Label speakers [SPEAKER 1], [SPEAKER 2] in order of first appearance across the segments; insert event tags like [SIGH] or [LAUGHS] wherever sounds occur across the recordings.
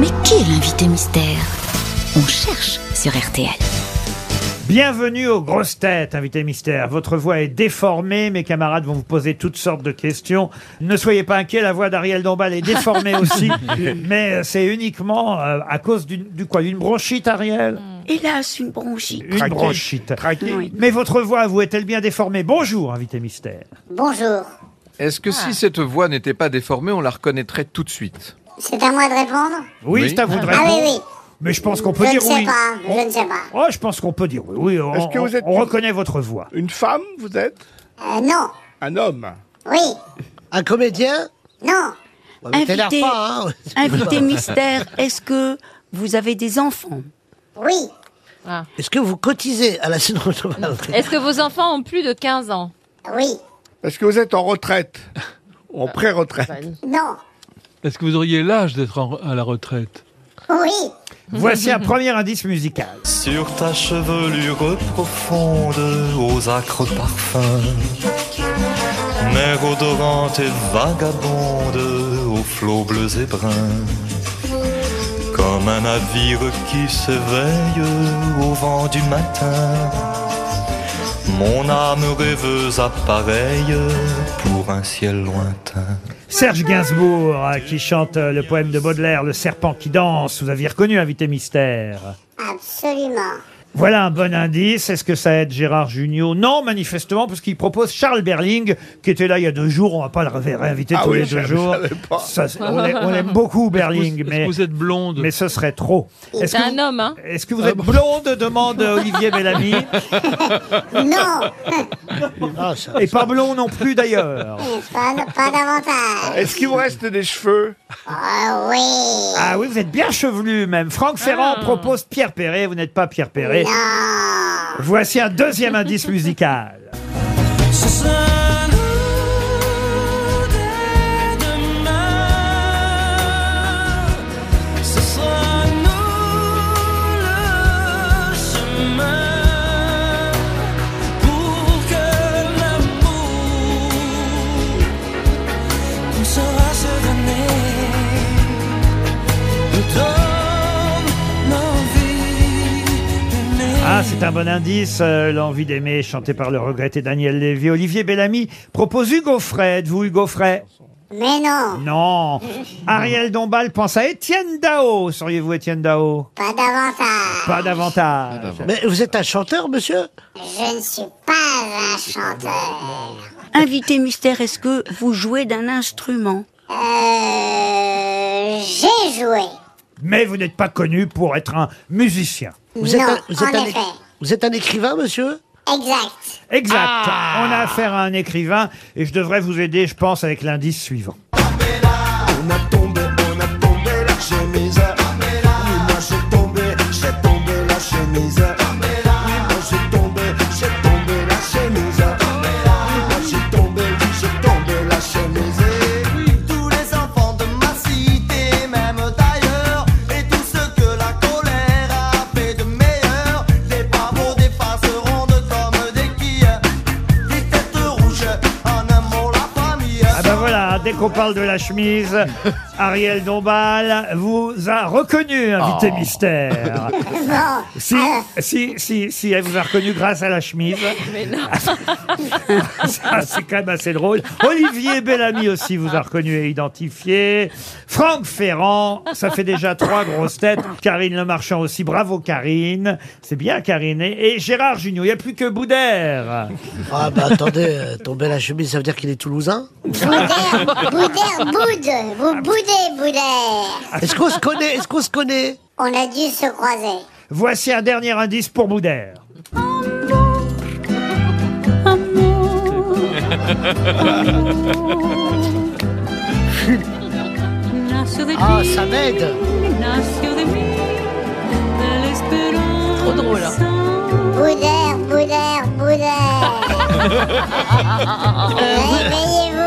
[SPEAKER 1] Mais qui est l'invité mystère? On cherche sur RTL.
[SPEAKER 2] Bienvenue aux grosses têtes, invité mystère. Votre voix est déformée, mes camarades vont vous poser toutes sortes de questions. Ne soyez pas inquiets, la voix d'Ariel Dombal est déformée aussi, [LAUGHS] mais euh, c'est uniquement euh, à cause d'une du quoi, d'une bronchite, Ariel?
[SPEAKER 3] Hélas, une bronchite.
[SPEAKER 2] Une bronchite.
[SPEAKER 3] Oui.
[SPEAKER 2] Mais votre voix, vous, est-elle bien déformée? Bonjour, invité mystère.
[SPEAKER 4] Bonjour.
[SPEAKER 5] Est-ce que si cette voix n'était pas déformée, on la reconnaîtrait tout de suite?
[SPEAKER 4] C'est à moi de répondre
[SPEAKER 2] Oui,
[SPEAKER 5] Oui.
[SPEAKER 2] c'est à vous de
[SPEAKER 4] Ah oui,
[SPEAKER 2] répondre.
[SPEAKER 4] oui.
[SPEAKER 2] Mais je pense qu'on peut
[SPEAKER 4] Je ne
[SPEAKER 2] dire
[SPEAKER 4] sais
[SPEAKER 2] oui.
[SPEAKER 4] pas, je ne sais pas.
[SPEAKER 2] Oh, je pense qu'on peut dire oui. Oui, on,
[SPEAKER 6] Est-ce que vous êtes-
[SPEAKER 2] on reconnaît votre voix.
[SPEAKER 6] Une femme, vous êtes
[SPEAKER 4] Euh, non.
[SPEAKER 6] Un homme
[SPEAKER 4] Oui.
[SPEAKER 7] Un comédien
[SPEAKER 4] Non.
[SPEAKER 7] Bah, mais
[SPEAKER 3] Invité,
[SPEAKER 7] pas, hein [LAUGHS]
[SPEAKER 3] invité mystère, est-ce que vous avez des enfants
[SPEAKER 4] Oui.
[SPEAKER 7] Est-ce que vous cotisez à la sécurité
[SPEAKER 8] Est-ce que vos enfants ont plus de 15 ans
[SPEAKER 4] Oui.
[SPEAKER 6] Est-ce que vous êtes en retraite [LAUGHS] Ou en pré-retraite
[SPEAKER 4] Non.
[SPEAKER 9] Est-ce que vous auriez l'âge d'être en- à la retraite?
[SPEAKER 4] Oui.
[SPEAKER 2] Voici un premier indice musical.
[SPEAKER 10] Sur ta chevelure profonde, aux acres parfums, mer odorante et vagabonde, aux flots bleus et bruns, comme un navire qui s'éveille au vent du matin. Mon âme rêveuse appareille pour un ciel lointain.
[SPEAKER 2] Serge Gainsbourg euh, qui chante euh, le poème de Baudelaire, Le serpent qui danse. Vous aviez reconnu, invité mystère.
[SPEAKER 4] Absolument.
[SPEAKER 2] Voilà un bon indice. Est-ce que ça aide Gérard Junior? Non, manifestement, parce qu'il propose Charles Berling, qui était là il y a deux jours. On va pas le ré- réinviter
[SPEAKER 6] Ah
[SPEAKER 2] tous
[SPEAKER 6] oui,
[SPEAKER 2] les
[SPEAKER 6] je
[SPEAKER 2] deux
[SPEAKER 6] savais
[SPEAKER 2] jours.
[SPEAKER 6] pas.
[SPEAKER 2] Ça, c'est- on l'aime- on l'aime beaucoup, Berling,
[SPEAKER 9] Est-ce que
[SPEAKER 2] mais,
[SPEAKER 9] vous êtes blonde?
[SPEAKER 2] mais ce serait trop. Est-ce
[SPEAKER 8] C'est
[SPEAKER 2] que,
[SPEAKER 8] un
[SPEAKER 2] vous-
[SPEAKER 8] homme, hein
[SPEAKER 2] est-ce que vous êtes blonde demande Olivier Bellamy. [LAUGHS]
[SPEAKER 4] Non.
[SPEAKER 7] Ah,
[SPEAKER 2] Et pas blond non plus, d'ailleurs.
[SPEAKER 4] pas pas davantage.
[SPEAKER 6] Est-ce qu'il vous reste des cheveux?
[SPEAKER 4] Ah oui.
[SPEAKER 2] Ah oui, vous êtes bien chevelu, même. Franck Ferrand propose Pierre Perret. Vous n'êtes pas Pierre Perret. Voici un deuxième indice musical. C'est un bon indice, euh, l'envie d'aimer, chanté par le regretté Daniel Lévy. Olivier Bellamy propose Hugo Frey. Êtes-vous Hugo Frey?
[SPEAKER 4] Mais non.
[SPEAKER 2] Non. Ariel Dombal pense à Étienne Dao. Seriez-vous Étienne Dao?
[SPEAKER 4] Pas davantage.
[SPEAKER 2] Pas davantage.
[SPEAKER 7] Mais vous êtes un chanteur, monsieur?
[SPEAKER 4] Je ne suis pas un chanteur.
[SPEAKER 3] Invité mystère, est-ce que vous jouez d'un instrument
[SPEAKER 4] Euh, j'ai joué.
[SPEAKER 2] Mais vous n'êtes pas connu pour être un musicien.
[SPEAKER 7] Vous êtes,
[SPEAKER 4] non,
[SPEAKER 7] un, vous, êtes
[SPEAKER 4] en
[SPEAKER 7] un,
[SPEAKER 4] effet.
[SPEAKER 7] vous êtes un écrivain, monsieur?
[SPEAKER 4] Exact.
[SPEAKER 2] Exact.
[SPEAKER 7] Ah.
[SPEAKER 2] On a affaire à un écrivain et je devrais vous aider, je pense, avec l'indice suivant.
[SPEAKER 10] On a tombé, on a tombé la chemise. Oui, moi j'ai tombé, j'ai tombé la chemise.
[SPEAKER 2] Qu'on parle de la chemise, Ariel Dombal vous a reconnu, invité
[SPEAKER 7] Oh.
[SPEAKER 2] mystère. [LAUGHS] Si, si, si, si, elle vous a reconnu grâce à la chemise.
[SPEAKER 8] Mais non.
[SPEAKER 2] Ça, [LAUGHS] c'est quand même assez drôle. Olivier Bellamy aussi vous a reconnu et identifié. Franck Ferrand, ça fait déjà trois grosses têtes. Karine Le Marchand aussi, bravo Karine. C'est bien Karine. Et et Gérard Junior, il n'y a plus que Boudère.
[SPEAKER 7] Ah, bah attendez, euh, tomber la chemise, ça veut dire qu'il est toulousain?
[SPEAKER 4] Boudère, boude. Vous boudez, boudère.
[SPEAKER 7] Est-ce qu'on se connaît Est-ce qu'on se connaît?
[SPEAKER 4] On a dû se croiser.
[SPEAKER 2] Voici un dernier indice pour Boudère.
[SPEAKER 7] Ah, ça m'aide
[SPEAKER 8] Trop drôle.
[SPEAKER 4] Boudère, boudère, boudère. Réveillez-vous.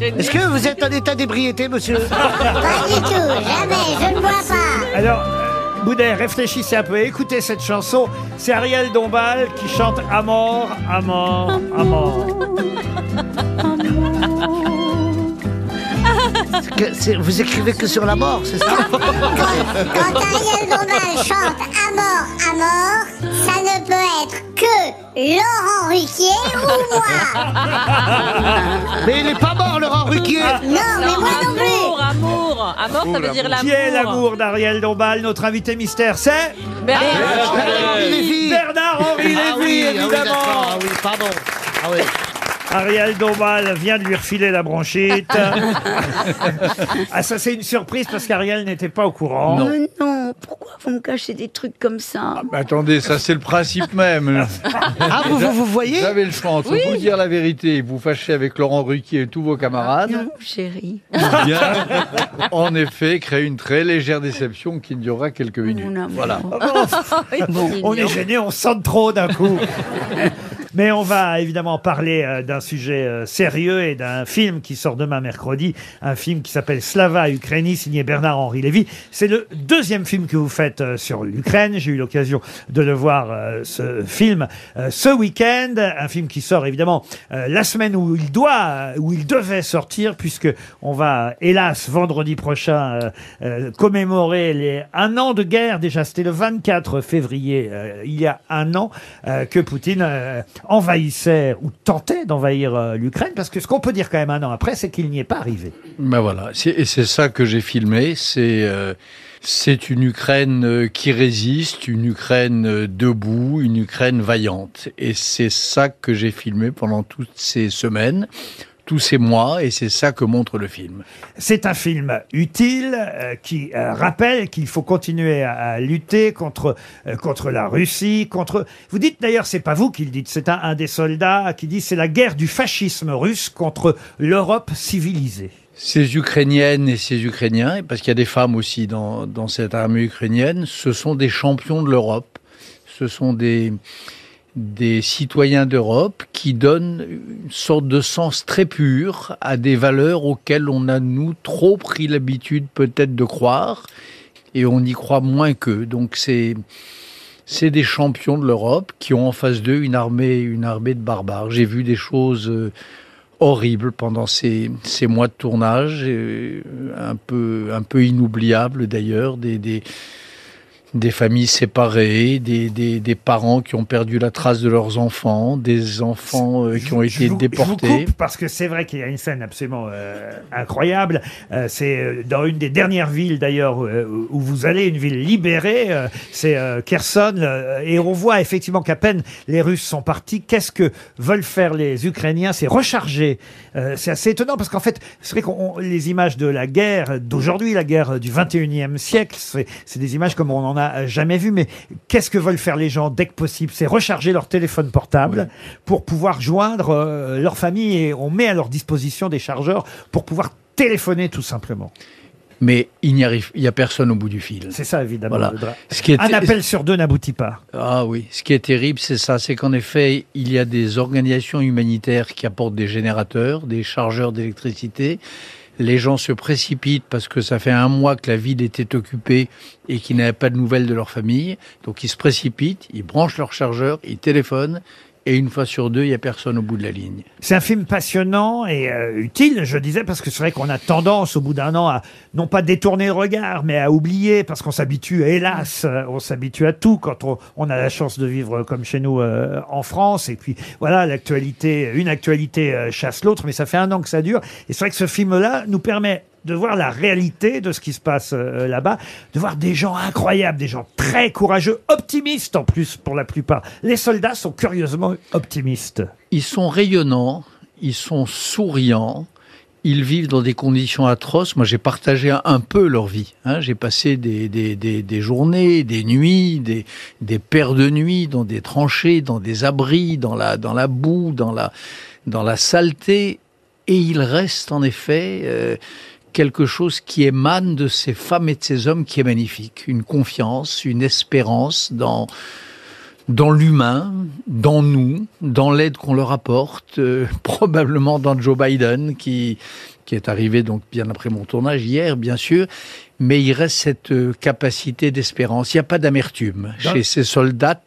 [SPEAKER 7] Est-ce que vous êtes en état d'ébriété, monsieur
[SPEAKER 4] Pas du tout, jamais, je ne bois pas.
[SPEAKER 2] Alors, euh, Boudère, réfléchissez un peu. Écoutez cette chanson. C'est Ariel Dombal qui chante À mort, à mort, à mort.
[SPEAKER 7] Que- c'est- vous écrivez que sur la mort, c'est ça?
[SPEAKER 4] Quand Ariel Dombal chante à mort, à mort, ça ne peut être que Laurent Ruquier ou moi.
[SPEAKER 7] Mais il est pas mort, Laurent Ruquier
[SPEAKER 4] Non, mais moi non plus.
[SPEAKER 8] Amour, amour. Amour, ça veut dire l'amour.
[SPEAKER 2] Qui est l'amour d'Ariel Dombal? Notre invité mystère, c'est.
[SPEAKER 7] Lévy.
[SPEAKER 2] Bernard-Henri
[SPEAKER 7] Ah
[SPEAKER 2] Lévy,
[SPEAKER 7] oui, ah oui,
[SPEAKER 2] évidemment.
[SPEAKER 7] ah oui, pardon. Ah oui.
[SPEAKER 2] Ariel Dombal vient de lui refiler la bronchite. [LAUGHS] ah, ça, c'est une surprise parce qu'Ariel n'était pas au courant.
[SPEAKER 3] Mais non, pourquoi vous me cachez des trucs comme ça
[SPEAKER 11] Mais attendez, ça c'est le principe même. [LAUGHS]
[SPEAKER 7] Ah, vous, vous, vous voyez
[SPEAKER 11] Vous avez le choix entre vous dire la vérité et vous fâcher avec Laurent Ruquier et tous vos camarades.
[SPEAKER 3] Non, chérie.
[SPEAKER 11] ou bien, en effet, créer une très légère déception qui durera quelques minutes.
[SPEAKER 3] Mon amour.
[SPEAKER 11] Voilà. [LAUGHS]
[SPEAKER 2] On est gêné, on sonne trop d'un coup. Mais on va évidemment parler euh, d'un sujet euh, sérieux et d'un film qui sort demain mercredi, un film qui s'appelle Slava Ukraini, signé Bernard-Henri Lévy. C'est le deuxième film que vous faites euh, sur l'Ukraine. J'ai eu l'occasion de le voir, ce film, ce week-end. Un film qui sort évidemment la semaine où il doit, où il devait sortir, puisque on va, hélas, vendredi prochain, commémorer les un an de guerre. Déjà, c'était le 24 février, il y a un an, que Poutine envahissait ou tentait d'envahir euh, l'Ukraine. Parce que ce qu'on peut dire quand même un an après, c'est qu'il n'y est pas arrivé.
[SPEAKER 11] Ben voilà, et c'est ça que j'ai filmé. C'est euh, une Ukraine euh, qui résiste, une Ukraine debout, une Ukraine vaillante. Et c'est ça que j'ai filmé pendant toutes ces semaines, tous ces mois, et c'est ça que montre le film.
[SPEAKER 2] C'est un film utile euh, qui euh, rappelle qu'il faut continuer à, à lutter contre euh, contre la Russie, contre. Vous dites d'ailleurs, c'est pas vous qui le dites, c'est un, un des soldats qui dit c'est la guerre du fascisme russe contre l'Europe civilisée.
[SPEAKER 11] Ces Ukrainiennes et ces Ukrainiens, parce qu'il y a des femmes aussi dans, dans cette armée ukrainienne, ce sont des champions de l'Europe. Ce sont des, des citoyens d'Europe qui donnent une sorte de sens très pur à des valeurs auxquelles on a, nous, trop pris l'habitude peut-être de croire, et on y croit moins qu'eux. Donc c'est... C'est des champions de l'Europe qui ont en face d'eux une armée, une armée de barbares. J'ai vu des choses euh, horribles pendant ces, ces mois de tournage, euh, un peu, un peu inoubliables d'ailleurs, des, des, des familles séparées, des, des, des parents qui ont perdu la trace de leurs enfants, des enfants euh, qui ont
[SPEAKER 2] Je
[SPEAKER 11] été
[SPEAKER 2] vous- Je
[SPEAKER 11] déportés.
[SPEAKER 2] vous coupe parce que c'est vrai qu'il y a une scène absolument euh, incroyable. Euh, c'est dans une des dernières villes d'ailleurs où vous allez, une ville libérée, c'est Kherson, et on voit effectivement qu'à peine les Russes sont partis, qu'est-ce que veulent faire les Ukrainiens? C'est recharger. C'est assez étonnant parce qu'en fait, c'est vrai qu'on les images de la guerre d'aujourd'hui, la guerre du 21e siècle, c'est des images comme on n'en a jamais vu. Mais qu'est-ce que veulent faire les gens dès que possible? C'est recharger leur téléphone portable pour pouvoir joindre euh, leur famille et on met à leur disposition des chargeurs pour pouvoir téléphoner tout simplement.
[SPEAKER 11] Mais il n'y arrive, il y a personne au bout du fil.
[SPEAKER 2] C'est ça évidemment.
[SPEAKER 11] Voilà.
[SPEAKER 2] le dra-
[SPEAKER 11] Ce qui est-
[SPEAKER 2] Un appel sur deux n'aboutit pas.
[SPEAKER 11] Ah oui, ce qui est terrible, c'est ça, c'est qu'en effet, il y a des organisations humanitaires qui apportent des générateurs, des chargeurs d'électricité. Les gens se précipitent parce que ça fait un mois que la ville était occupée et qu'ils n'avaient pas de nouvelles de leur famille. Donc ils se précipitent, ils branchent leur chargeur, ils téléphonent et une fois sur deux, il n'y a personne au bout de la ligne.
[SPEAKER 2] C'est un film passionnant et euh, utile, je disais, parce que c'est vrai qu'on a tendance, au bout d'un an, à non pas détourner le regard, mais à oublier, parce qu'on s'habitue, hélas, euh, on s'habitue à tout quand on, a la chance de vivre comme chez nous euh, en France. Et puis voilà, l'actualité, une actualité chasse l'autre, mais ça fait un an que ça dure. Et c'est vrai que ce film-là nous permet de voir la réalité de ce qui se passe euh, là-bas, de voir des gens incroyables, des gens très courageux, optimistes en plus pour la plupart. Les soldats sont curieusement optimistes.
[SPEAKER 11] Ils sont rayonnants, ils sont souriants, ils vivent dans des conditions atroces. Moi, j'ai partagé un, peu leur vie. hein. J'ai passé des, des, des, des journées, des nuits, des, des paires de nuits dans des tranchées, dans des abris, dans la, dans la boue, dans la, dans la saleté. Et il reste en effet euh, quelque chose qui émane de ces femmes et de ces hommes qui est magnifique. Une confiance, une espérance dans dans l'humain, dans nous, dans l'aide qu'on leur apporte, euh, [LAUGHS] probablement dans Joe Biden qui qui est arrivé donc bien après mon tournage hier, bien sûr. Mais il reste cette euh, capacité d'espérance. Il n'y a pas d'amertume chez ces soldats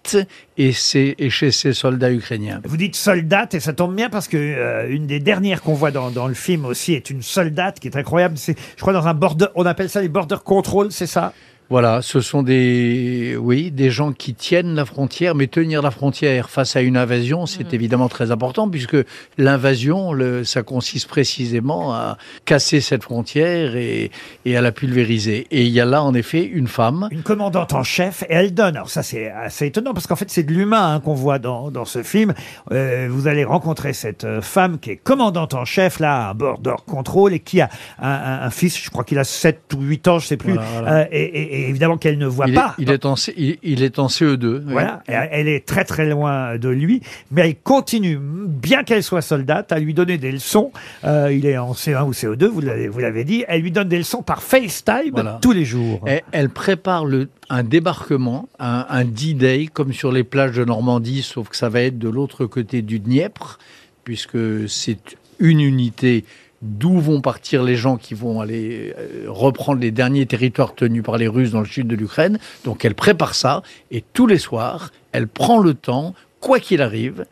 [SPEAKER 11] et, ces- et chez ces soldats ukrainiens.
[SPEAKER 2] Vous dites soldate et ça tombe bien parce que euh, une des dernières qu'on voit dans, dans le film aussi est une soldate qui est incroyable. C'est, je crois, dans un border, on appelle ça les border control, c'est ça?
[SPEAKER 11] Voilà, ce sont des, oui, des gens qui tiennent la frontière, mais tenir la frontière face à une invasion, c'est évidemment très important puisque l'invasion, ça consiste précisément à casser cette frontière et, et à la pulvériser. Et il y a là, en effet, une femme.
[SPEAKER 2] Une commandante en chef et elle donne. Alors ça c'est assez étonnant parce qu'en fait c'est de l'humain hein, qu'on voit dans, dans ce film. Euh, vous allez rencontrer cette euh, femme qui est commandante en chef là à border control et qui a un, un- un fils, je crois qu'il a 7 ou 8 ans, je sais plus.
[SPEAKER 11] Voilà, voilà.
[SPEAKER 2] Euh, et, et- et évidemment qu'elle ne voit
[SPEAKER 11] Il est,
[SPEAKER 2] pas.
[SPEAKER 11] il est en, il, il est en CE2. oui.
[SPEAKER 2] Voilà, elle est très très loin de lui, mais elle continue, bien qu'elle soit soldate, à lui donner des leçons. Euh, il est en C1 ou CO2, vous l'avez, vous l'avez dit. Elle lui donne des leçons par FaceTime
[SPEAKER 11] Voilà.
[SPEAKER 2] tous les jours.
[SPEAKER 11] Elle, elle prépare le, un débarquement, un, un D-Day, comme sur les plages de Normandie, sauf que ça va être de l'autre côté du Dniepr, puisque c'est une unité d'où vont partir les gens qui vont aller euh, reprendre les derniers territoires tenus par les Russes dans le sud de l'Ukraine. Donc elle prépare ça, et tous les soirs, elle prend le temps, quoi qu'il arrive,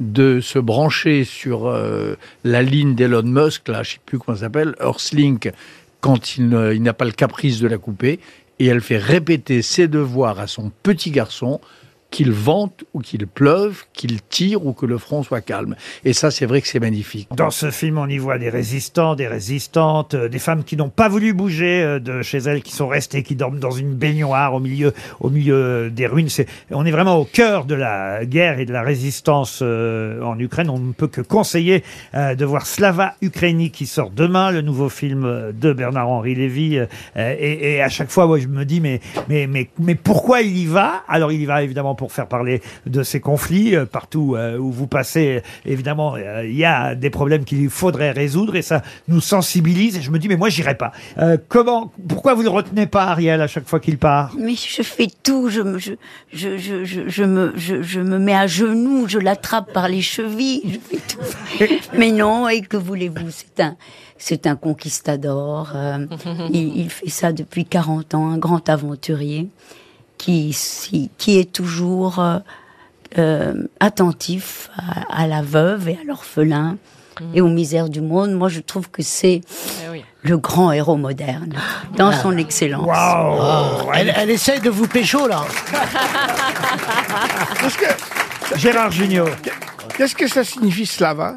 [SPEAKER 11] de se brancher sur euh, la ligne d'Elon Musk, là, je sais plus comment ça s'appelle, Earthlink, quand ne- il n'a pas le caprice de la couper, et elle fait répéter ses devoirs à son petit garçon, qu'il vente ou qu'il pleuve, qu'il tire ou que le front soit calme. Et ça, c'est vrai que c'est magnifique.
[SPEAKER 2] Dans ce film, on y voit des résistants, des résistantes, euh, des femmes qui n'ont pas voulu bouger euh, de chez elles, qui sont restées, qui dorment dans une baignoire au milieu, au milieu des ruines. On est vraiment au cœur de la guerre et de la résistance euh, en Ukraine. On ne peut que conseiller de voir Slava Ukraini qui sort demain, le nouveau film de Bernard-Henri Lévy. et, à chaque fois, moi, je me dis, mais, mais, mais pourquoi il y va? Alors, il y va évidemment pour faire parler de ces conflits euh, partout euh, où vous passez. Évidemment, euh, il y a des problèmes qu'il faudrait résoudre et ça nous sensibilise. Et je me dis, mais moi, j'irai pas. Comment Pourquoi vous le retenez pas, Ariel, à chaque fois qu'il part?
[SPEAKER 3] Mais je fais tout, je me, je, je, je, je, me, je, je me mets à genoux, je l'attrape par les chevilles, je fais tout. [LAUGHS] Mais non, et que voulez-vous? C'est un, c'est un conquistador. euh, il, il fait ça depuis 40 ans, un grand aventurier qui, si- qui est toujours euh, euh, attentif à, à la veuve et à l'orphelin et aux misères du monde. Moi, je trouve que c'est le grand héros moderne dans son excellence.
[SPEAKER 7] Ah, elle, elle essaye de vous pécho, là. [LAUGHS]
[SPEAKER 2] Gérard Junior.
[SPEAKER 6] Qu'est-ce que ça signifie slava?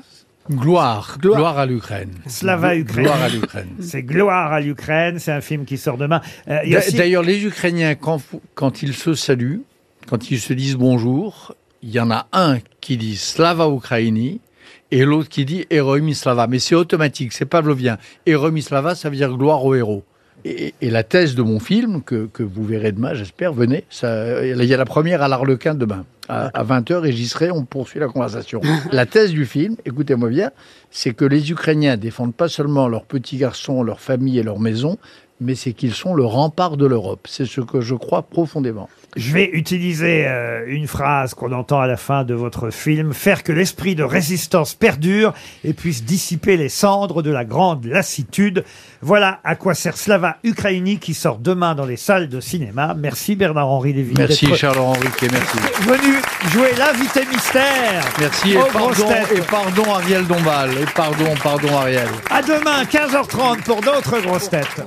[SPEAKER 11] Gloire, gloire, à l'Ukraine.
[SPEAKER 2] Slava Ukraine.
[SPEAKER 11] Gloire à l'Ukraine. [LAUGHS]
[SPEAKER 2] C'est Gloire à l'Ukraine. C'est un film qui sort demain. Euh, aussi-
[SPEAKER 11] D'ailleurs, les Ukrainiens, quand, quand ils se saluent, quand ils se disent bonjour, il y en a un qui dit Slava Ukraini et l'autre qui dit Heroim Slava. Mais c'est automatique, c'est pavlovien. Heroim Slava, ça veut dire gloire au héros. Et, et la thèse de mon film, que, que vous verrez demain, j'espère, venez. Ça, il y a la première à l'Arlequin demain, à, 20h, et j'y serai, on poursuit la conversation. [LAUGHS] la thèse du film, écoutez-moi bien, c'est que les Ukrainiens défendent pas seulement leurs petits garçons, leur famille et leur maison, mais c'est qu'ils sont le rempart de l'Europe. C'est ce que je crois profondément.
[SPEAKER 2] Je vais utiliser euh, une phrase qu'on entend à la fin de votre film, faire que l'esprit de résistance perdure et puisse dissiper les cendres de la grande lassitude. Voilà à quoi sert Slava Ukraini qui sort demain dans les salles de cinéma. Merci Bernard-Henri Lévy.
[SPEAKER 11] Merci
[SPEAKER 2] d'être
[SPEAKER 11] Charles Henriquet, merci.
[SPEAKER 2] Venu jouer l'invité mystère.
[SPEAKER 11] Merci et
[SPEAKER 2] aux grosses
[SPEAKER 11] pardon,
[SPEAKER 2] têtes.
[SPEAKER 11] et pardon Ariel Dombal. Et pardon, pardon Ariel.
[SPEAKER 2] À demain, 15h30 pour d'autres grosses têtes.